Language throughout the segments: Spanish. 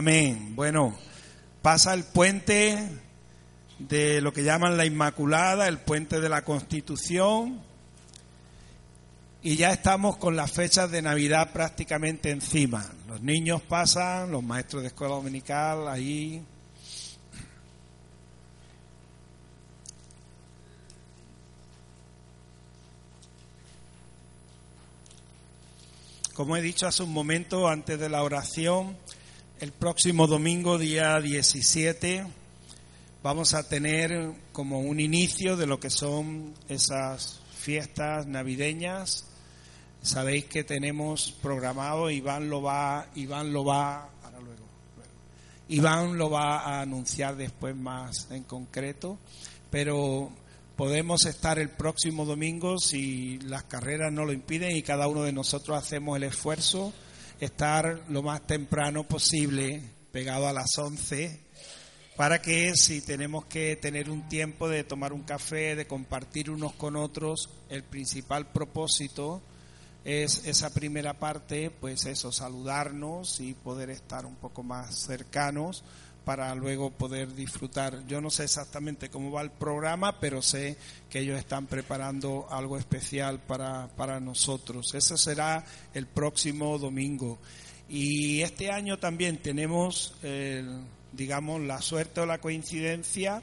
Amén. Bueno, pasa el puente de lo que llaman la Inmaculada, el puente de la Constitución, y ya estamos con las fechas de Navidad prácticamente encima. Los niños pasan, los maestros de escuela dominical ahí. Como he dicho hace un momento antes de la oración, el próximo domingo, día 17, vamos a tener como un inicio de lo que son esas fiestas navideñas. Sabéis que tenemos programado, Iván lo va, Iván lo va, ahora luego, Iván lo va a anunciar después más en concreto, pero podemos estar el próximo domingo si las carreras no lo impiden y cada uno de nosotros hacemos el esfuerzo estar lo más temprano posible, pegado a las 11, para que si tenemos que tener un tiempo de tomar un café, de compartir unos con otros, el principal propósito es esa primera parte, pues eso, saludarnos y poder estar un poco más cercanos para luego poder disfrutar. Yo no sé exactamente cómo va el programa, pero sé que ellos están preparando algo especial para, para nosotros. Eso será el próximo domingo. Y este año también tenemos, digamos, la suerte o la coincidencia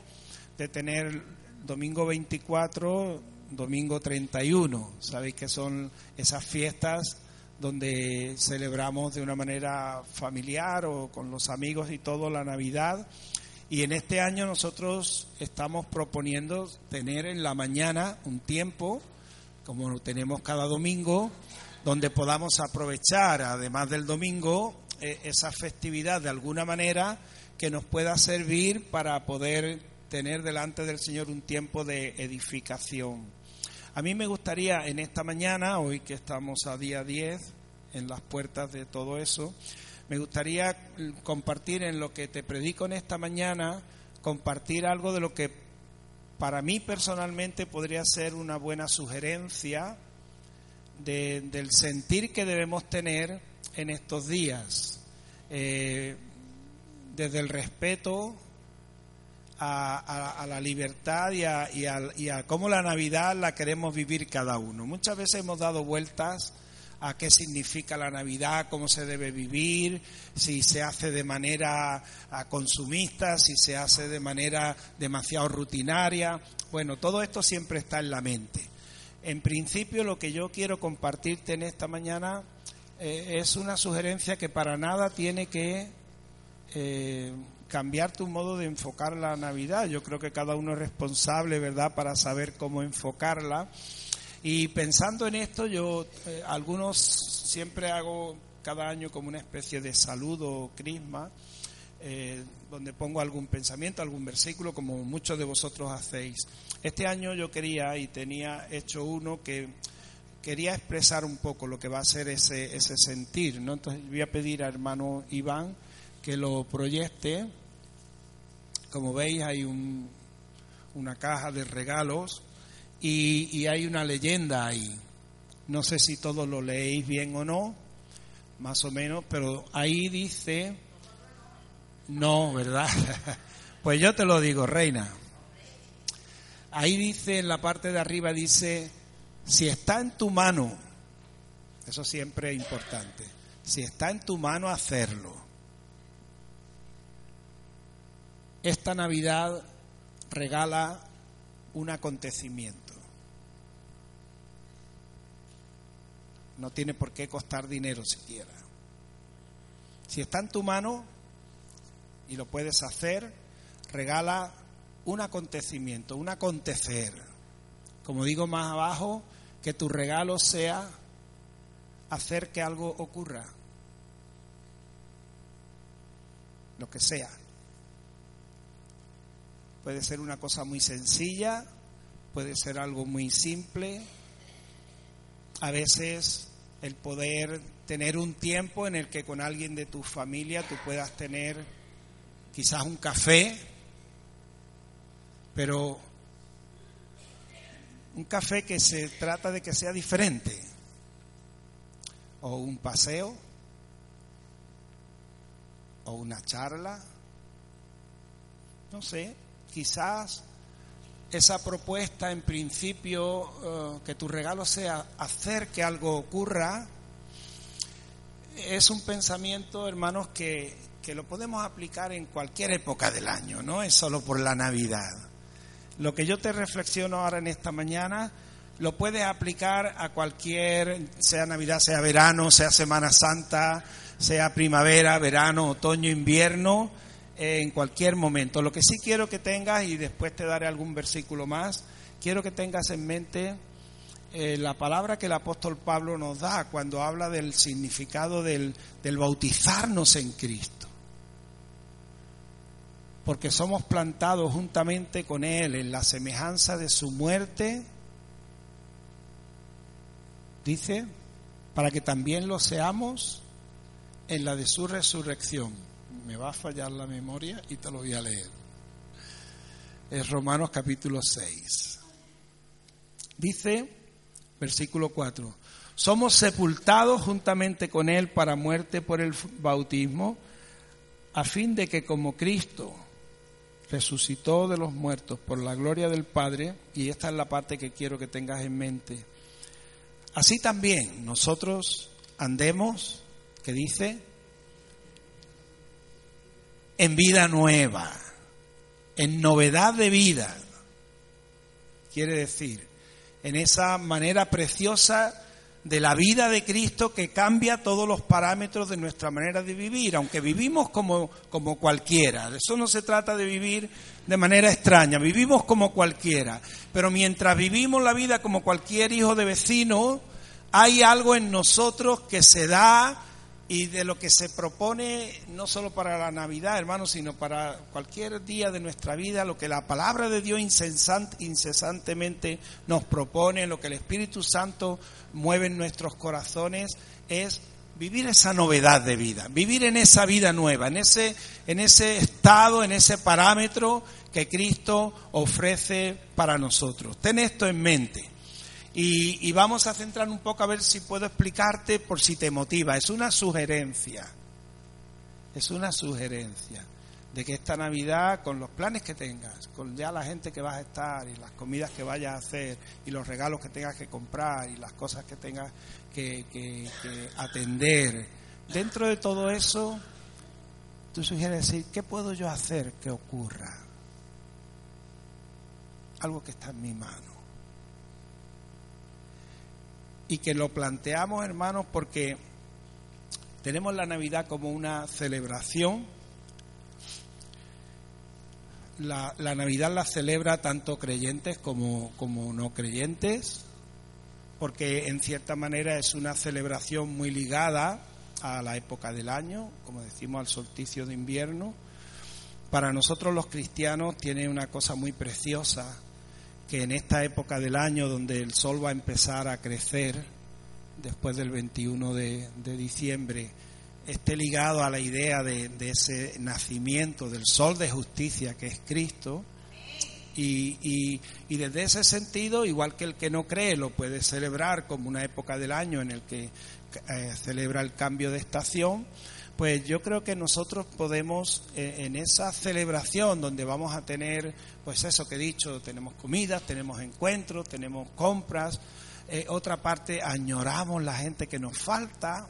de tener domingo 24, domingo 31. Sabéis que son esas fiestas donde celebramos de una manera familiar o con los amigos y todo la Navidad. Y en este año nosotros estamos proponiendo tener en la mañana un tiempo, como lo tenemos cada domingo, donde podamos aprovechar, además del domingo, eh, esa festividad de alguna manera que nos pueda servir para poder tener delante del Señor un tiempo de edificación. A mí me gustaría en esta mañana, hoy que estamos a día 10, en las puertas de todo eso, me gustaría compartir en lo que te predico en esta mañana, compartir algo de lo que para mí personalmente podría ser una buena sugerencia del sentir que debemos tener en estos días, eh, desde el respeto a, la libertad y a, y a cómo la Navidad la queremos vivir cada uno. Muchas veces hemos dado vueltas a qué significa la Navidad, cómo se debe vivir, si se hace de manera consumista, si se hace de manera demasiado rutinaria. Bueno, todo esto siempre está en la mente. En principio, lo que yo quiero compartirte en esta mañana eh, es una sugerencia que para nada tiene que eh, cambiar tu modo de enfocar la Navidad. Yo creo que cada uno es responsable, ¿verdad?, para saber cómo enfocarla. Y pensando en esto, yo eh, algunos siempre hago cada año como una especie de saludo crisma, eh, donde pongo algún pensamiento, algún versículo, como muchos de vosotros hacéis. Este año yo quería y tenía hecho uno que quería expresar un poco lo que va a ser ese, ese sentir, ¿no? Entonces voy a pedir a hermano Iván que lo proyecte. Como veis hay un, una caja de regalos y, hay una leyenda ahí. No sé si todos lo leéis bien o no, más o menos, pero ahí dice, no, ¿verdad? pues yo te lo digo, reina. Ahí dice, en la parte de arriba dice, si está en tu mano, eso siempre es importante, si está en tu mano hacerlo. Esta Navidad regala un acontecimiento. No tiene por qué costar dinero siquiera. Si está en tu mano y lo puedes hacer, regala un acontecimiento, un acontecer. Como digo más abajo, que tu regalo sea hacer que algo ocurra. Lo que sea. Puede ser una cosa muy sencilla, puede ser algo muy simple, a veces el poder tener un tiempo en el que con alguien de tu familia tú puedas tener quizás un café, pero un café que se trata de que sea diferente, o un paseo, o una charla. No sé, quizás esa propuesta en principio, eh, que tu regalo sea hacer que algo ocurra, es un pensamiento, hermanos, que, que lo podemos aplicar en cualquier época del año, no es solo por la Navidad. Lo que yo te reflexiono ahora en esta mañana lo puedes aplicar a cualquier, sea Navidad, sea verano, sea Semana Santa, sea primavera, verano, otoño, invierno, en cualquier momento. Lo que sí quiero que tengas, y después te daré algún versículo más, quiero que tengas en mente eh, la palabra que el apóstol Pablo nos da cuando habla del significado del, del bautizarnos en Cristo. Porque somos plantados juntamente con Él en la semejanza de su muerte Dice, para que también lo seamos en la de su resurrección. Me va a fallar la memoria y te lo voy a leer. Es Romanos capítulo 6. Dice, versículo 4, somos sepultados juntamente con Él para muerte por el bautismo, a fin de que como Cristo resucitó de los muertos por la gloria del Padre, y esta es la parte que quiero que tengas en mente, Así también nosotros andemos, que dice, en vida nueva, en novedad de vida. Quiere decir, en esa manera preciosa de la vida de Cristo que cambia todos los parámetros de nuestra manera de vivir, aunque vivimos como, como cualquiera. Eso no se trata de vivir de manera extraña, vivimos como cualquiera. Pero mientras vivimos la vida como cualquier hijo de vecino, hay algo en nosotros que se da y de lo que se propone no solo para la Navidad, hermanos, sino para cualquier día de nuestra vida, lo que la palabra de Dios incesantemente nos propone, lo que el Espíritu Santo mueve en nuestros corazones, es vivir esa novedad de vida, vivir en esa vida nueva, en ese, en ese estado, en ese parámetro que Cristo ofrece para nosotros. Ten esto en mente. Y, vamos a centrar un poco a ver si puedo explicarte por si te motiva. Es una sugerencia. Es una sugerencia de que esta Navidad, con los planes que tengas, con ya la gente que vas a estar y las comidas que vayas a hacer y los regalos que tengas que comprar y las cosas que tengas que, que atender, dentro de todo eso, tú sugieres decir, ¿qué puedo yo hacer que ocurra? Algo que está en mi mano y que lo planteamos, hermanos, porque tenemos la Navidad como una celebración. La, Navidad la celebra tanto creyentes como, como no creyentes, porque en cierta manera es una celebración muy ligada a la época del año, como decimos al solsticio de invierno. Para nosotros los cristianos tiene una cosa muy preciosa que en esta época del año donde el sol va a empezar a crecer, después del 21 de, diciembre, esté ligado a la idea de, ese nacimiento del sol de justicia que es Cristo. Y, y, desde ese sentido, igual que el que no cree lo puede celebrar como una época del año en el que eh, celebra el cambio de estación, pues yo creo que nosotros podemos eh, en esa celebración donde vamos a tener, pues eso que he dicho, tenemos comidas, tenemos encuentros, tenemos compras, eh, otra parte añoramos la gente que nos falta,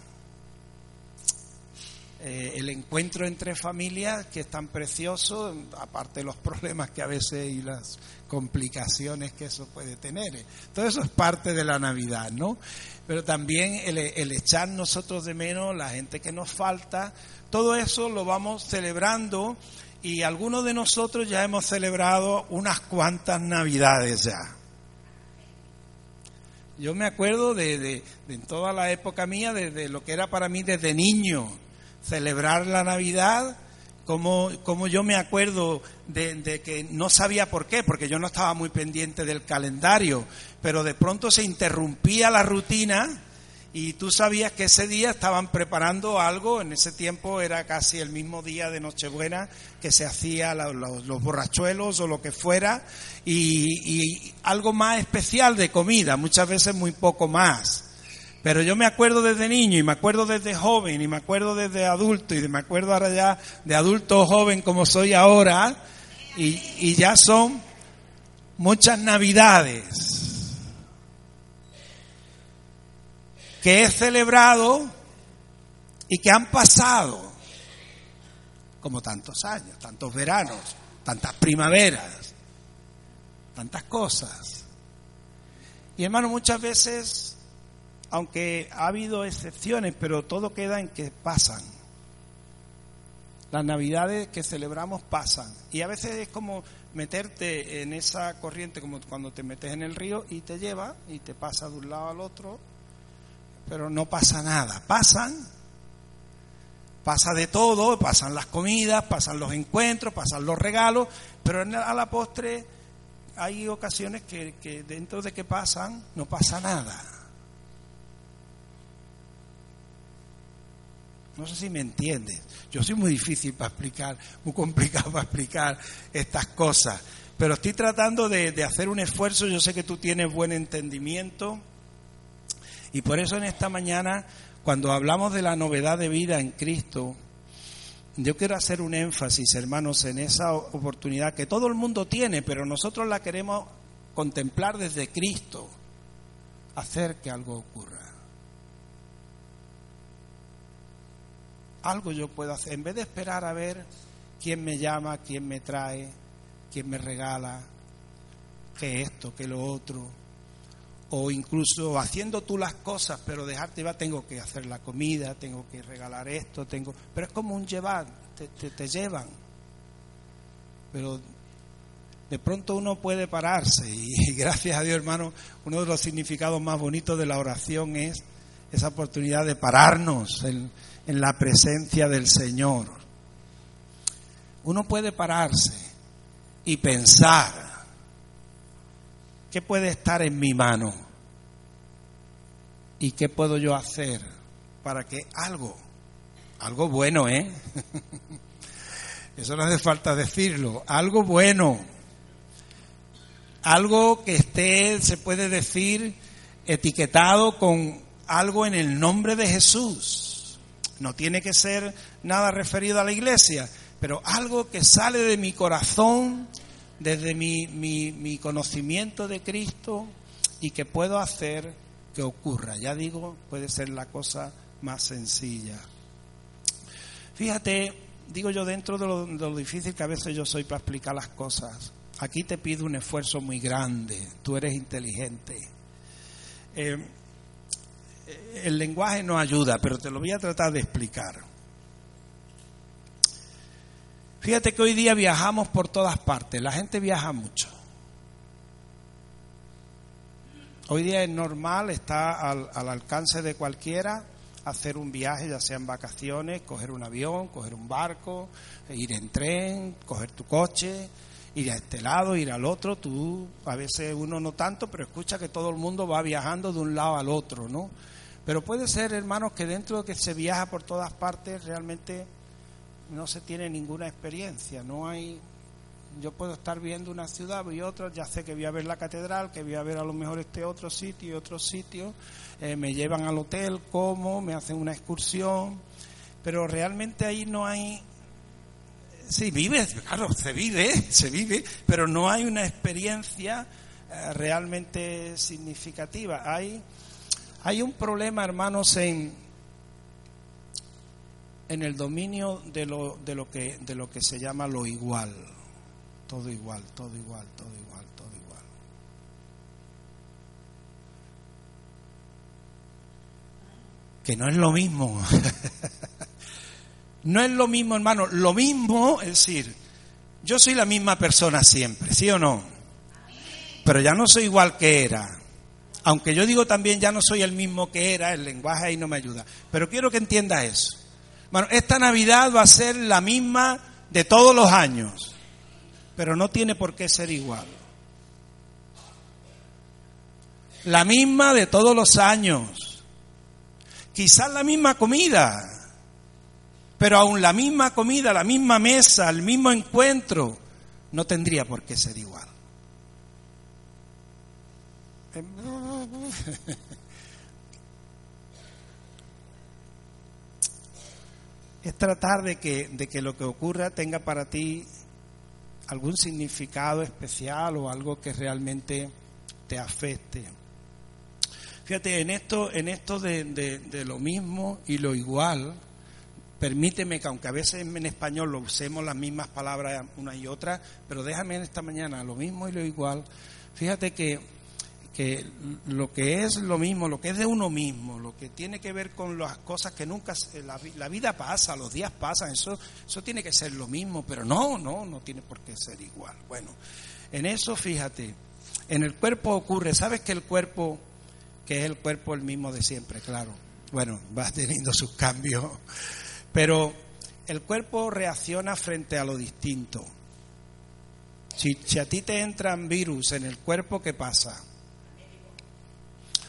eh, el encuentro entre familias que es tan precioso, aparte de los problemas que a veces y las complicaciones que eso puede tener. Todo eso es parte de la Navidad, ¿no? Pero también el, el echar nosotros de menos la gente que nos falta, todo eso lo vamos celebrando y algunos de nosotros ya hemos celebrado unas cuantas Navidades ya. Yo me acuerdo de, de, de toda la época mía, de, lo que era para mí desde niño, celebrar la Navidad, como, como yo me acuerdo de, que no sabía por qué, porque yo no estaba muy pendiente del calendario, pero de pronto se interrumpía la rutina y tú sabías que ese día estaban preparando algo, en ese tiempo era casi el mismo día de Nochebuena que se hacía los, borrachuelos o lo que fuera, y, algo más especial de comida, muchas veces muy poco más. Pero yo me acuerdo desde niño y me acuerdo desde joven y me acuerdo desde adulto y me acuerdo ahora ya de adulto joven como soy ahora y, y ya son muchas navidades que he celebrado y que han pasado como tantos años, tantos veranos, tantas primaveras, tantas cosas. Y hermano, muchas veces aunque ha habido excepciones, pero todo queda en que pasan. Las navidades que celebramos pasan. Y a veces es como meterte en esa corriente, como cuando te metes en el río y te lleva y te pasa de un lado al otro, pero no pasa nada. Pasan, pasa de todo, pasan las comidas, pasan los encuentros, pasan los regalos, pero a la postre hay ocasiones que, que dentro de que pasan no pasa nada. No sé si me entiendes. Yo soy muy difícil para explicar, muy complicado para explicar estas cosas. Pero estoy tratando de, de, hacer un esfuerzo. Yo sé que tú tienes buen entendimiento. Y por eso en esta mañana, cuando hablamos de la novedad de vida en Cristo, yo quiero hacer un énfasis, hermanos, en esa oportunidad que todo el mundo tiene, pero nosotros la queremos contemplar desde Cristo, hacer que algo ocurra. Algo yo puedo hacer. En vez de esperar a ver quién me llama, quién me trae, quién me regala, qué esto, qué lo otro. O incluso haciendo tú las cosas, pero dejarte va, tengo que hacer la comida, tengo que regalar esto, tengo. Pero es como un llevar, te, te, te llevan. Pero de pronto uno puede pararse y gracias a Dios hermano, uno de los significados más bonitos de la oración es esa oportunidad de pararnos en, en la presencia del Señor. Uno puede pararse y pensar, ¿qué puede estar en mi mano? ¿Y qué puedo yo hacer para que algo, algo bueno, ¿eh? Eso no hace falta decirlo, algo bueno, algo que esté, se puede decir, etiquetado con algo en el nombre de Jesús no tiene que ser nada referido a la iglesia, pero algo que sale de mi corazón, desde mi, mi, conocimiento de Cristo y que puedo hacer que ocurra. Ya digo, puede ser la cosa más sencilla. Fíjate, digo yo dentro de lo, difícil que a veces yo soy para explicar las cosas, aquí te pido un esfuerzo muy grande, tú eres inteligente. Eh, el lenguaje no ayuda, pero te lo voy a tratar de explicar. Fíjate que hoy día viajamos por todas partes, la gente viaja mucho. Hoy día es normal, está al, al, alcance de cualquiera hacer un viaje, ya sea en vacaciones, coger un avión, coger un barco, ir en tren, coger tu coche, ir a este lado, ir al otro. Tú, a veces uno no tanto, pero escucha que todo el mundo va viajando de un lado al otro, ¿no? Pero puede ser, hermanos, que dentro de que se viaja por todas partes realmente no se tiene ninguna experiencia, no hay yo puedo estar viendo una ciudad y otra, ya sé que voy a ver la catedral, que voy a ver a lo mejor este otro sitio y otro sitio, eh, me llevan al hotel, como, me hacen una excursión, pero realmente ahí no hay, sí, vive, claro, se vive, se vive, pero no hay una experiencia eh, realmente significativa, hay hay un problema, hermanos, en, en el dominio de lo, de, lo que, de lo que se llama lo igual. Todo igual, todo igual, todo igual, todo igual. Que no es lo mismo. no es lo mismo, hermano. Lo mismo, es decir, yo soy la misma persona siempre, ¿sí o no? Pero ya no soy igual que era. Aunque yo digo también ya no soy el mismo que era, el lenguaje ahí no me ayuda. Pero quiero que entienda eso. Bueno, esta Navidad va a ser la misma de todos los años, pero no tiene por qué ser igual. La misma de todos los años. Quizás la misma comida, pero aún la misma comida, la misma mesa, el mismo encuentro, no tendría por qué ser igual. Este, es tratar de que, de que lo que ocurra tenga para ti algún significado especial o algo que realmente te afecte. Fíjate, en esto, en esto de, de, lo mismo y lo igual, permíteme que aunque a veces en español lo usemos las mismas palabras una y otra, pero déjame en esta mañana lo mismo y lo igual. Fíjate que que lo que es lo mismo, lo que es de uno mismo, lo que tiene que ver con las cosas que nunca, la, la vida pasa, los días pasan, eso, eso tiene que ser lo mismo, pero no, no, no tiene por qué ser igual. Bueno, en eso fíjate, en el cuerpo ocurre, ¿sabes que el cuerpo, que es el cuerpo el mismo de siempre, claro? Bueno, va teniendo sus cambios, pero el cuerpo reacciona frente a lo distinto. Si, si, a ti te entran virus en el cuerpo, ¿qué pasa?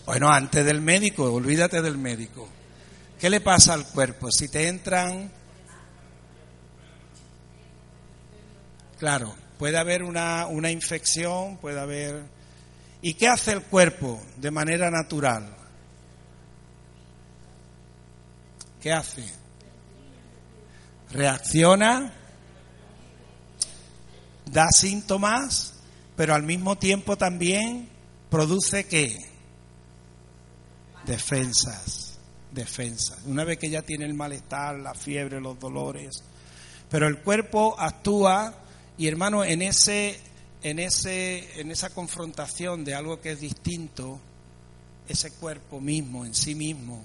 Bueno, antes del médico, olvídate del médico. ¿Qué le pasa al cuerpo? Si te entran... Claro, puede haber una, una infección, puede haber... ¿Y qué hace el cuerpo de manera natural? ¿Qué hace? Reacciona, da síntomas, pero al mismo tiempo también produce qué? Defensas, defensas. Una vez que ya tiene el malestar, la fiebre, los dolores, pero el cuerpo actúa y hermano, en ese, en ese, en esa confrontación de algo que es distinto, ese cuerpo mismo, en sí mismo,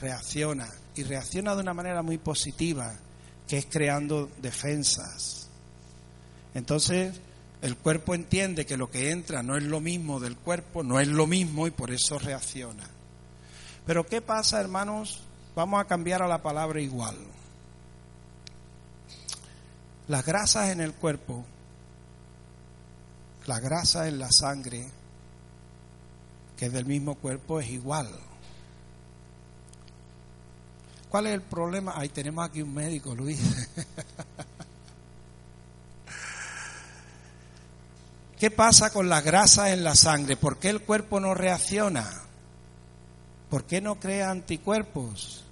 reacciona y reacciona de una manera muy positiva, que es creando defensas. Entonces, el cuerpo entiende que lo que entra no es lo mismo del cuerpo, no es lo mismo y por eso reacciona. Pero ¿qué pasa, hermanos? Vamos a cambiar a la palabra igual. Las grasas en el cuerpo, la grasa en la sangre, que es del mismo cuerpo, es igual. ¿Cuál es el problema? Ahí tenemos aquí un médico, Luis. ¿Qué pasa con la grasa en la sangre? ¿Por qué el cuerpo no reacciona? ¿Por qué no crea anticuerpos?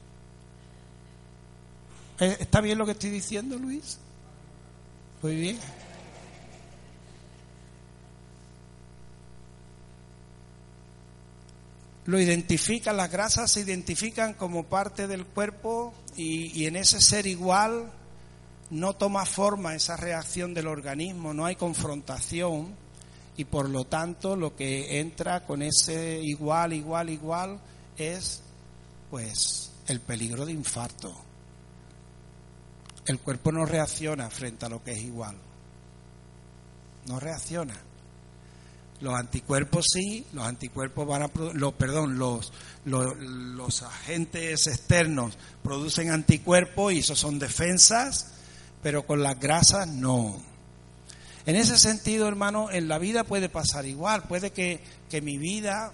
¿Eh, ¿Está bien lo que estoy diciendo, Luis? Muy bien. Lo identifican, las grasas se identifican como parte del cuerpo y en ese ser igual no toma forma esa reacción del organismo, no hay confrontación y por lo tanto lo que entra con ese igual, igual, igual es pues el peligro de infarto el cuerpo no reacciona frente a lo que es igual. No reacciona. Los anticuerpos sí, los anticuerpos van a los perdón, los, los, agentes externos producen anticuerpos y esos son defensas, pero con las grasas no. En ese sentido, hermano, en la vida puede pasar igual, puede que, que mi vida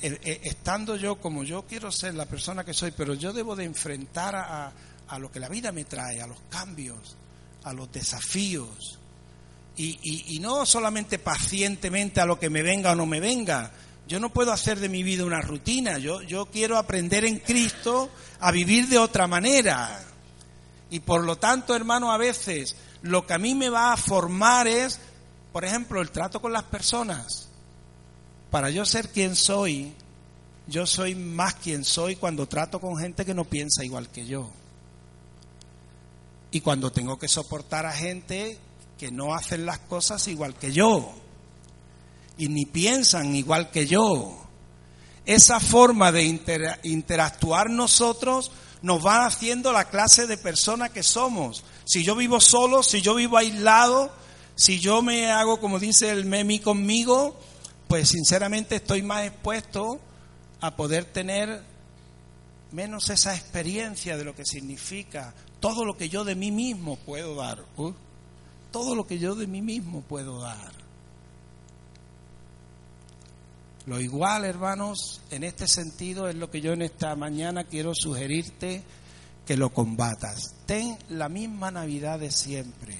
eh, eh, estando yo como yo quiero ser la persona que soy, pero yo debo de enfrentar a, a lo que la vida me trae, a los cambios, a los desafíos. Y, no solamente pacientemente a lo que me venga o no me venga. Yo no puedo hacer de mi vida una rutina. Yo, yo quiero aprender en Cristo a vivir de otra manera. Y por lo tanto, hermano, a veces lo que a mí me va a formar es, por ejemplo, el trato con las personas. Para yo ser quien soy, yo soy más quien soy cuando trato con gente que no piensa igual que yo. Y cuando tengo que soportar a gente que no hacen las cosas igual que yo y ni piensan igual que yo. Esa forma de interactuar nosotros nos va haciendo la clase de persona que somos. Si yo vivo solo, si yo vivo aislado, si yo me hago como dice el memi conmigo, pues sinceramente estoy más expuesto a poder tener menos esa experiencia de lo que significa todo lo que yo de mí mismo puedo dar. ¿uh? Todo lo que yo de mí mismo puedo dar. Lo igual, hermanos, en este sentido es lo que yo en esta mañana quiero sugerirte que lo combatas. Ten la misma Navidad de siempre,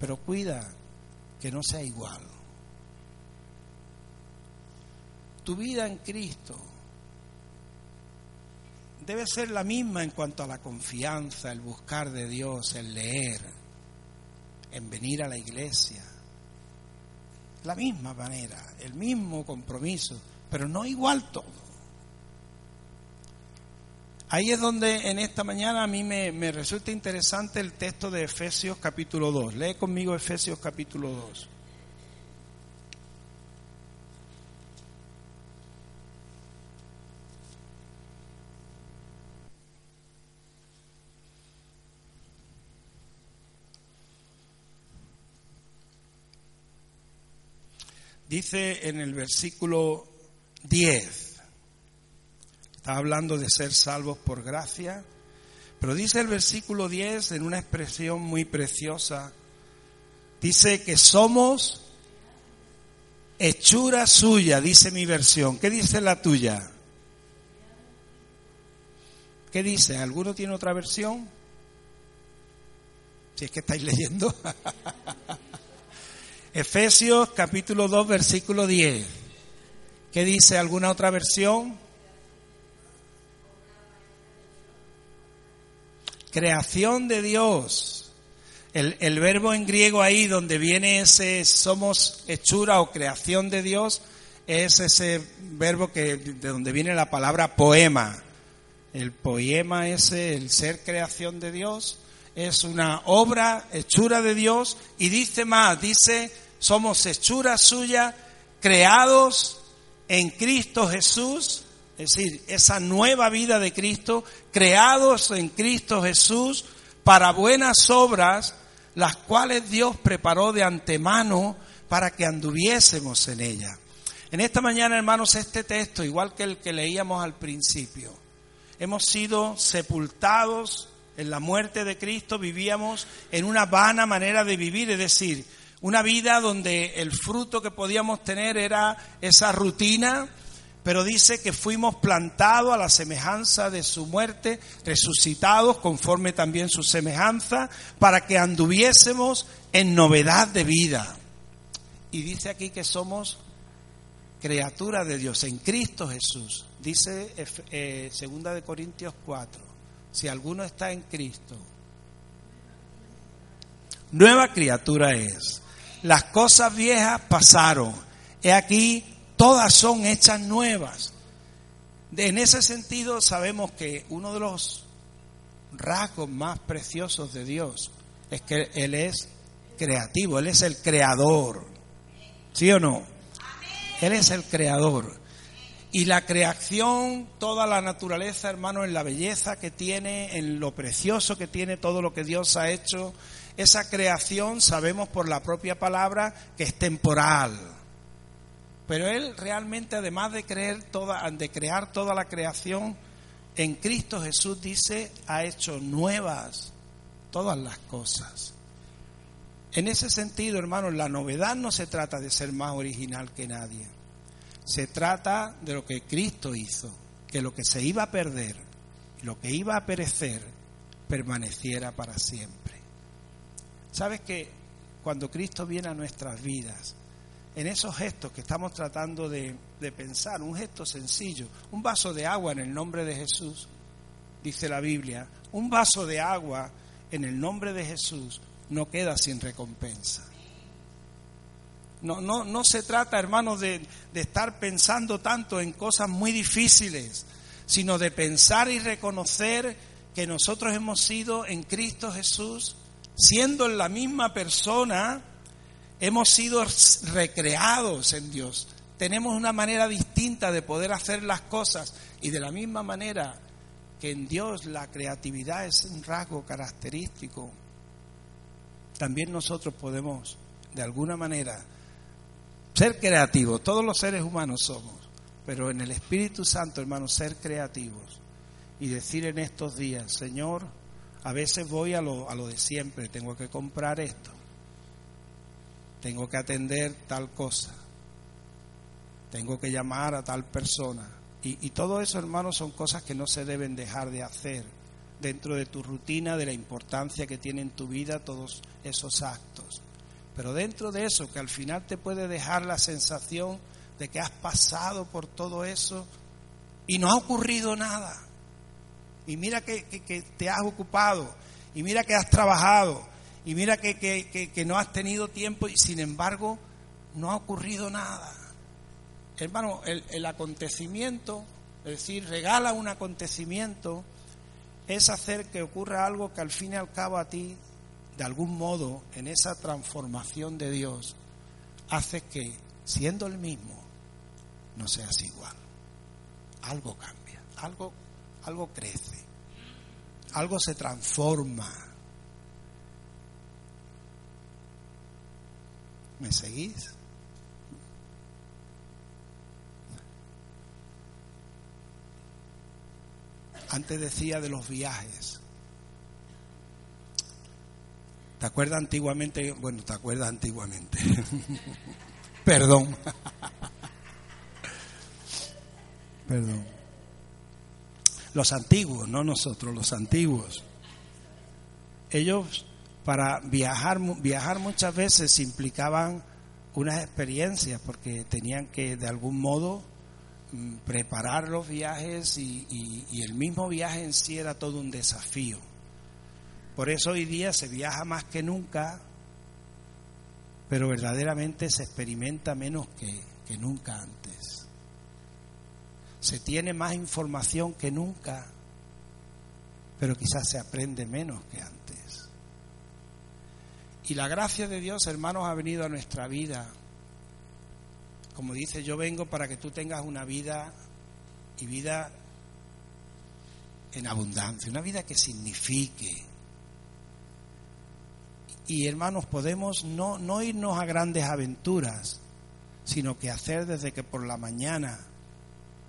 pero cuida que no sea igual. Tu vida en Cristo debe ser la misma en cuanto a la confianza, el buscar de Dios, el leer, en venir a la iglesia. La misma manera, el mismo compromiso, pero no igual todo. Ahí es donde en esta mañana a mí me, me, resulta interesante el texto de Efesios capítulo 2. Lee conmigo Efesios capítulo 2. Dice en el versículo 10, está hablando de ser salvos por gracia, pero dice el versículo 10 en una expresión muy preciosa, dice que somos hechura suya, dice mi versión. ¿Qué dice la tuya? ¿Qué dice? ¿Alguno tiene otra versión? Si es que estáis leyendo. Efesios capítulo 2, versículo 10. ¿Qué dice alguna otra versión? Creación de Dios. El, el, verbo en griego ahí donde viene ese somos hechura o creación de Dios es ese verbo que de donde viene la palabra poema. El poema ese, el ser creación de Dios, es una obra hechura de Dios y dice más, dice somos hechura suya, creados en Cristo Jesús, es decir, esa nueva vida de Cristo, creados en Cristo Jesús para buenas obras, las cuales Dios preparó de antemano para que anduviésemos en ella. En esta mañana, hermanos, este texto, igual que el que leíamos al principio, hemos sido sepultados en la muerte de Cristo, vivíamos en una vana manera de vivir, es decir, una vida donde el fruto que podíamos tener era esa rutina, pero dice que fuimos plantados a la semejanza de su muerte, resucitados conforme también su semejanza, para que anduviésemos en novedad de vida. Y dice aquí que somos criaturas de Dios en Cristo Jesús. Dice eh, segunda de Corintios 4, si alguno está en Cristo, nueva criatura es las cosas viejas pasaron. He aquí, todas son hechas nuevas. En ese sentido, sabemos que uno de los rasgos más preciosos de Dios es que Él es creativo, Él es el creador. ¿Sí o no? Él es el creador. Y la creación, toda la naturaleza, hermano, en la belleza que tiene, en lo precioso que tiene todo lo que Dios ha hecho, esa creación sabemos por la propia palabra que es temporal. Pero Él realmente, además de, creer toda, de crear toda la creación, en Cristo Jesús dice, ha hecho nuevas todas las cosas. En ese sentido, hermanos, la novedad no se trata de ser más original que nadie. Se trata de lo que Cristo hizo, que lo que se iba a perder, lo que iba a perecer, permaneciera para siempre. ¿Sabes que cuando Cristo viene a nuestras vidas, en esos gestos que estamos tratando de, pensar, un gesto sencillo, un vaso de agua en el nombre de Jesús, dice la Biblia, un vaso de agua en el nombre de Jesús no queda sin recompensa. No, no, no se trata, hermanos, de, de estar pensando tanto en cosas muy difíciles, sino de pensar y reconocer que nosotros hemos sido en Cristo Jesús siendo la misma persona, hemos sido recreados en Dios. Tenemos una manera distinta de poder hacer las cosas y de la misma manera que en Dios la creatividad es un rasgo característico, también nosotros podemos de alguna manera ser creativos. Todos los seres humanos somos, pero en el Espíritu Santo, hermanos, ser creativos y decir en estos días, Señor, a veces voy a lo, a lo de siempre, tengo que comprar esto, tengo que atender tal cosa, tengo que llamar a tal persona. Y, y todo eso, hermanos, son cosas que no se deben dejar de hacer dentro de tu rutina, de la importancia que tiene en tu vida todos esos actos. Pero dentro de eso, que al final te puede dejar la sensación de que has pasado por todo eso y no ha ocurrido nada. Y mira que, te has ocupado, y mira que has trabajado, y mira que, no has tenido tiempo, y sin embargo no ha ocurrido nada. Hermano, el, el acontecimiento, es decir, regala un acontecimiento, es hacer que ocurra algo que al fin y al cabo a ti, de algún modo, en esa transformación de Dios, hace que, siendo el mismo, no seas igual. Algo cambia, algo, algo crece, algo se transforma. ¿Me seguís? Antes decía de los viajes. ¿Te acuerdas antiguamente? Bueno, ¿te acuerdas antiguamente? Perdón. Perdón. Los antiguos, no nosotros, los antiguos. Ellos para viajar, viajar muchas veces implicaban unas experiencias porque tenían que de algún modo mm, preparar los viajes y, el mismo viaje en sí era todo un desafío. Por eso hoy día se viaja más que nunca, pero verdaderamente se experimenta menos que nunca antes se tiene más información que nunca, pero quizás se aprende menos que antes. Y la gracia de Dios, hermanos, ha venido a nuestra vida. Como dice, yo vengo para que tú tengas una vida y vida en abundancia, una vida que signifique. Y hermanos, podemos no, no irnos a grandes aventuras, sino que hacer desde que por la mañana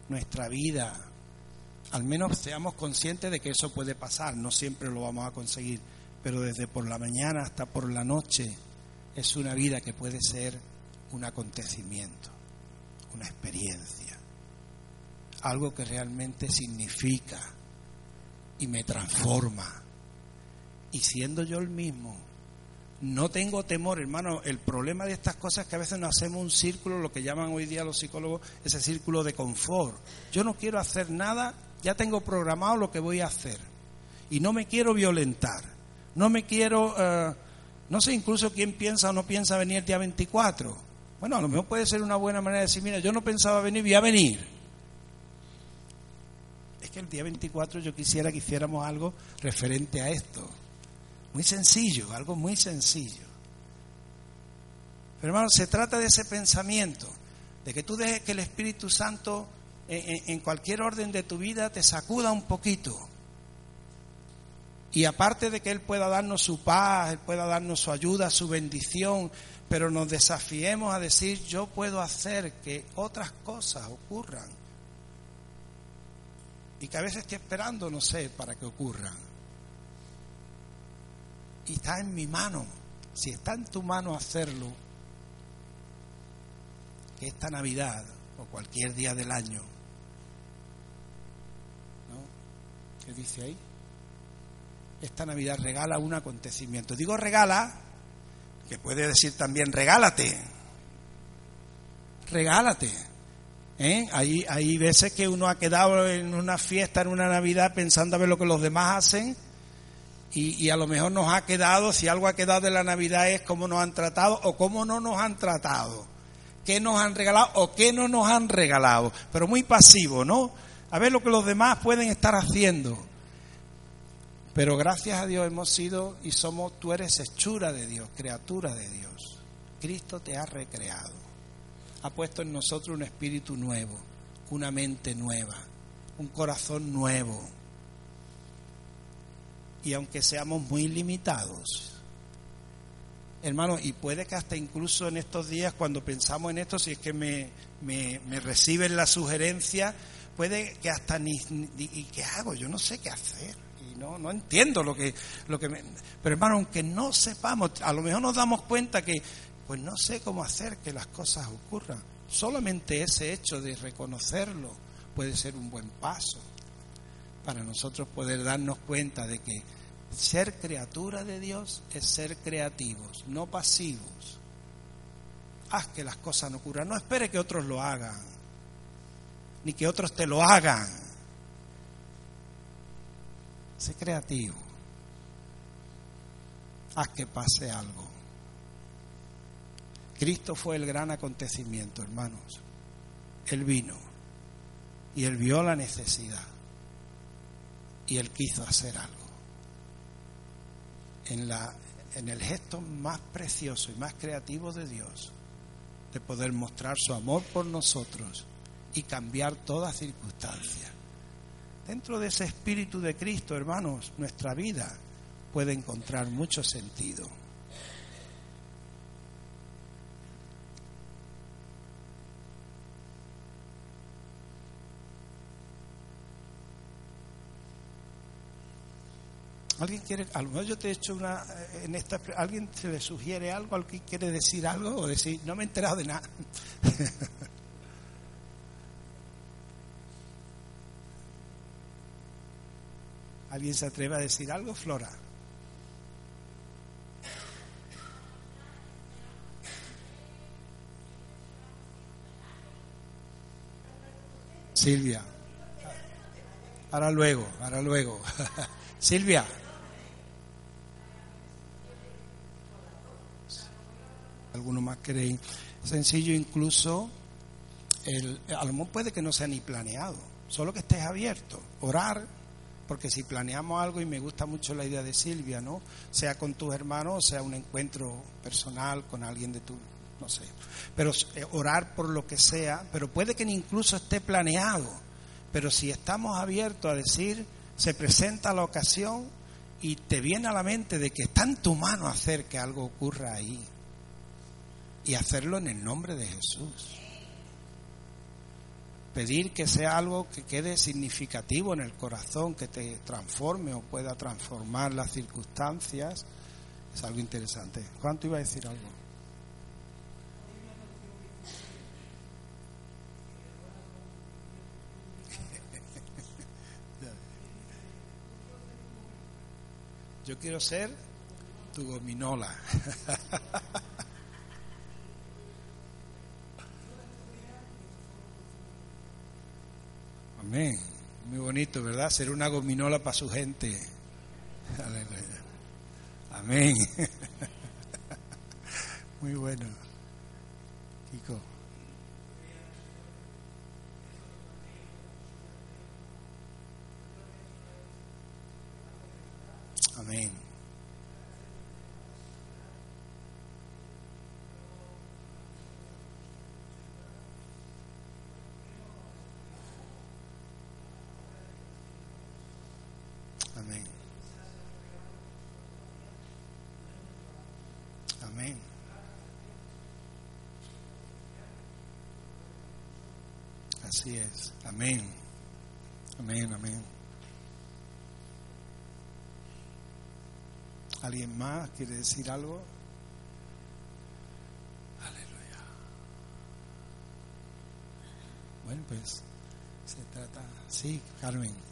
nuestra vida, al menos seamos conscientes de que eso puede pasar, no siempre lo vamos a conseguir, pero desde por la mañana hasta por la noche es una vida que puede ser un acontecimiento, una experiencia, algo que realmente significa y me transforma. Y siendo yo el mismo, no tengo temor, hermano. El problema de estas cosas es que a veces nos hacemos un círculo, lo que llaman hoy día los psicólogos, ese círculo de confort. Yo no quiero hacer nada, ya tengo programado lo que voy a hacer. Y no me quiero violentar. No me quiero, eh, no sé incluso quién piensa o no piensa venir el día 24. Bueno, a lo mejor puede ser una buena manera de decir, mira, yo no pensaba venir, voy a venir. Es que el día 24 yo quisiera que hiciéramos algo referente a esto. Muy sencillo, algo muy sencillo. Pero hermano, se trata de ese pensamiento, de que tú dejes que el Espíritu Santo en, cualquier orden de tu vida te sacuda un poquito. Y aparte de que Él pueda darnos su paz, Él pueda darnos su ayuda, su bendición, pero nos desafiemos a decir, yo puedo hacer que otras cosas ocurran. Y que a veces estoy esperando, no sé, para que ocurran y está en mi mano. Si está en tu mano hacerlo, que esta Navidad o cualquier día del año, ¿no? ¿Qué dice ahí? Esta Navidad regala un acontecimiento. Digo regala, que puede decir también regálate. Regálate. ¿Eh? Hay, hay veces que uno ha quedado en una fiesta, en una Navidad, pensando a ver lo que los demás hacen y, a lo mejor nos ha quedado, si algo ha quedado de la Navidad es cómo nos han tratado o cómo no nos han tratado, qué nos han regalado o qué no nos han regalado, pero muy pasivo, ¿no? A ver lo que los demás pueden estar haciendo. Pero gracias a Dios hemos sido y somos, tú eres hechura de Dios, criatura de Dios. Cristo te ha recreado, ha puesto en nosotros un espíritu nuevo, una mente nueva, un corazón nuevo y aunque seamos muy limitados, hermano, y puede que hasta incluso en estos días, cuando pensamos en esto, si es que me, me, reciben la sugerencia, puede que hasta ni, ¿y qué hago? Yo no sé qué hacer. Y no, no entiendo lo que, lo que me... Pero hermano, aunque no sepamos, a lo mejor nos damos cuenta que, pues no sé cómo hacer que las cosas ocurran. Solamente ese hecho de reconocerlo puede ser un buen paso para nosotros poder darnos cuenta de que ser criatura de Dios es ser creativos, no pasivos. Haz que las cosas no ocurran. No espere que otros lo hagan, ni que otros te lo hagan. Sé creativo. Haz que pase algo. Cristo fue el gran acontecimiento, hermanos. Él vino y él vio la necesidad y él quiso hacer algo. En, la, en el gesto más precioso y más creativo de Dios, de poder mostrar su amor por nosotros y cambiar toda circunstancia. Dentro de ese espíritu de Cristo, hermanos, nuestra vida puede encontrar mucho sentido. ¿Alguien quiere, a lo mejor yo te he hecho una, eh, en esta, ¿alguien se le sugiere algo? ¿Alguien quiere decir algo? O decir, no me he enterado de nada. ¿Alguien se atreve a decir algo, Flora? Silvia. Ahora luego, ahora luego. Silvia. ¿Alguno más queréis? Sencillo incluso, el, a lo mejor puede que no sea ni planeado, solo que estés abierto, orar, porque si planeamos algo, y me gusta mucho la idea de Silvia, ¿no? Sea con tus hermanos, sea un encuentro personal con alguien de tu, no sé, pero eh, orar por lo que sea, pero puede que incluso esté planeado, pero si estamos abiertos a decir, se presenta la ocasión y te viene a la mente de que está en tu mano hacer que algo ocurra ahí y hacerlo en el nombre de Jesús pedir que sea algo que quede significativo en el corazón, que te transforme o pueda transformar las circunstancias, es algo interesante. ¿Cuánto iba a decir algo? Yo quiero ser tu gominola. Amén. Muy bonito, ¿verdad? Ser una gominola para su gente. Aleluya. Amén. Muy bueno. Kiko. Así es. Amén. Amén, amén. ¿Alguien más quiere decir algo? Aleluya. Bueno, pues se trata. Sí, Carmen.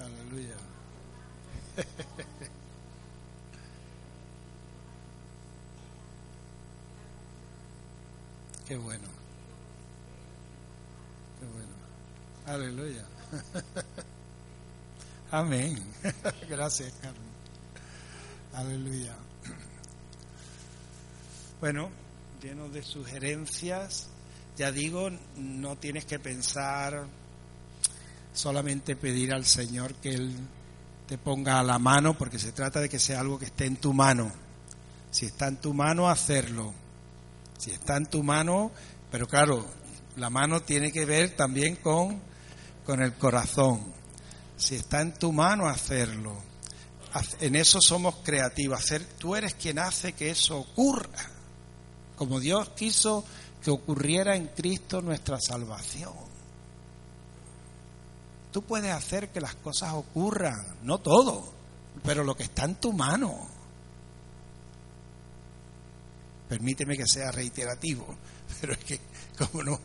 Aleluya. Qué bueno. Qué bueno. Aleluya. Amén. Gracias, Carmen. Aleluya. Bueno, lleno de sugerencias. Ya digo, no tienes que pensar solamente pedir al Señor que Él te ponga a la mano, porque se trata de que sea algo que esté en tu mano. Si está en tu mano, hacerlo. Si está en tu mano, pero claro, la mano tiene que ver también con, con el corazón. Si está en tu mano, hacerlo. En eso somos creativos. Hacer, tú eres quien hace que eso ocurra. Como Dios quiso que ocurriera en Cristo nuestra salvación. Tú puedes hacer que las cosas ocurran, no todo, pero lo que está en tu mano. Permíteme que sea reiterativo, pero es que como no,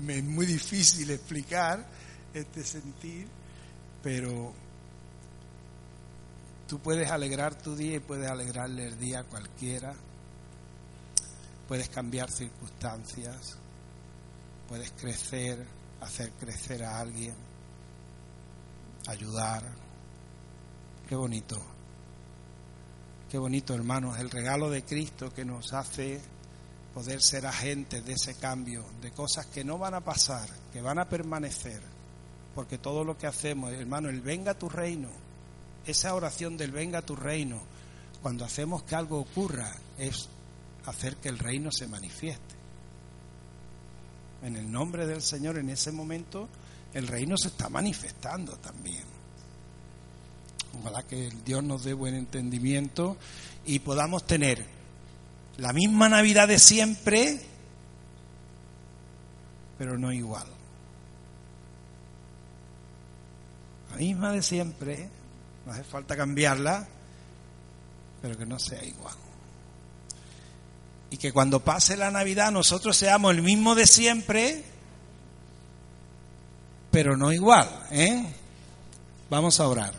me es muy difícil explicar este sentir, pero tú puedes alegrar tu día y puedes alegrarle el día a cualquiera, puedes cambiar circunstancias, puedes crecer, hacer crecer a alguien ayudar. Qué bonito. Qué bonito, hermanos, el regalo de Cristo que nos hace poder ser agentes de ese cambio, de cosas que no van a pasar, que van a permanecer. Porque todo lo que hacemos, hermano, el venga tu reino, esa oración del venga tu reino, cuando hacemos que algo ocurra, es hacer que el reino se manifieste. En el nombre del Señor, en ese momento, el reino se está manifestando también. Ojalá que Dios nos dé buen entendimiento y podamos tener la misma Navidad de siempre, pero no igual. La misma de siempre, no hace falta cambiarla, pero que no sea igual. Y que cuando pase la Navidad nosotros seamos el mismo de siempre, pero no igual. ¿eh? Vamos a orar.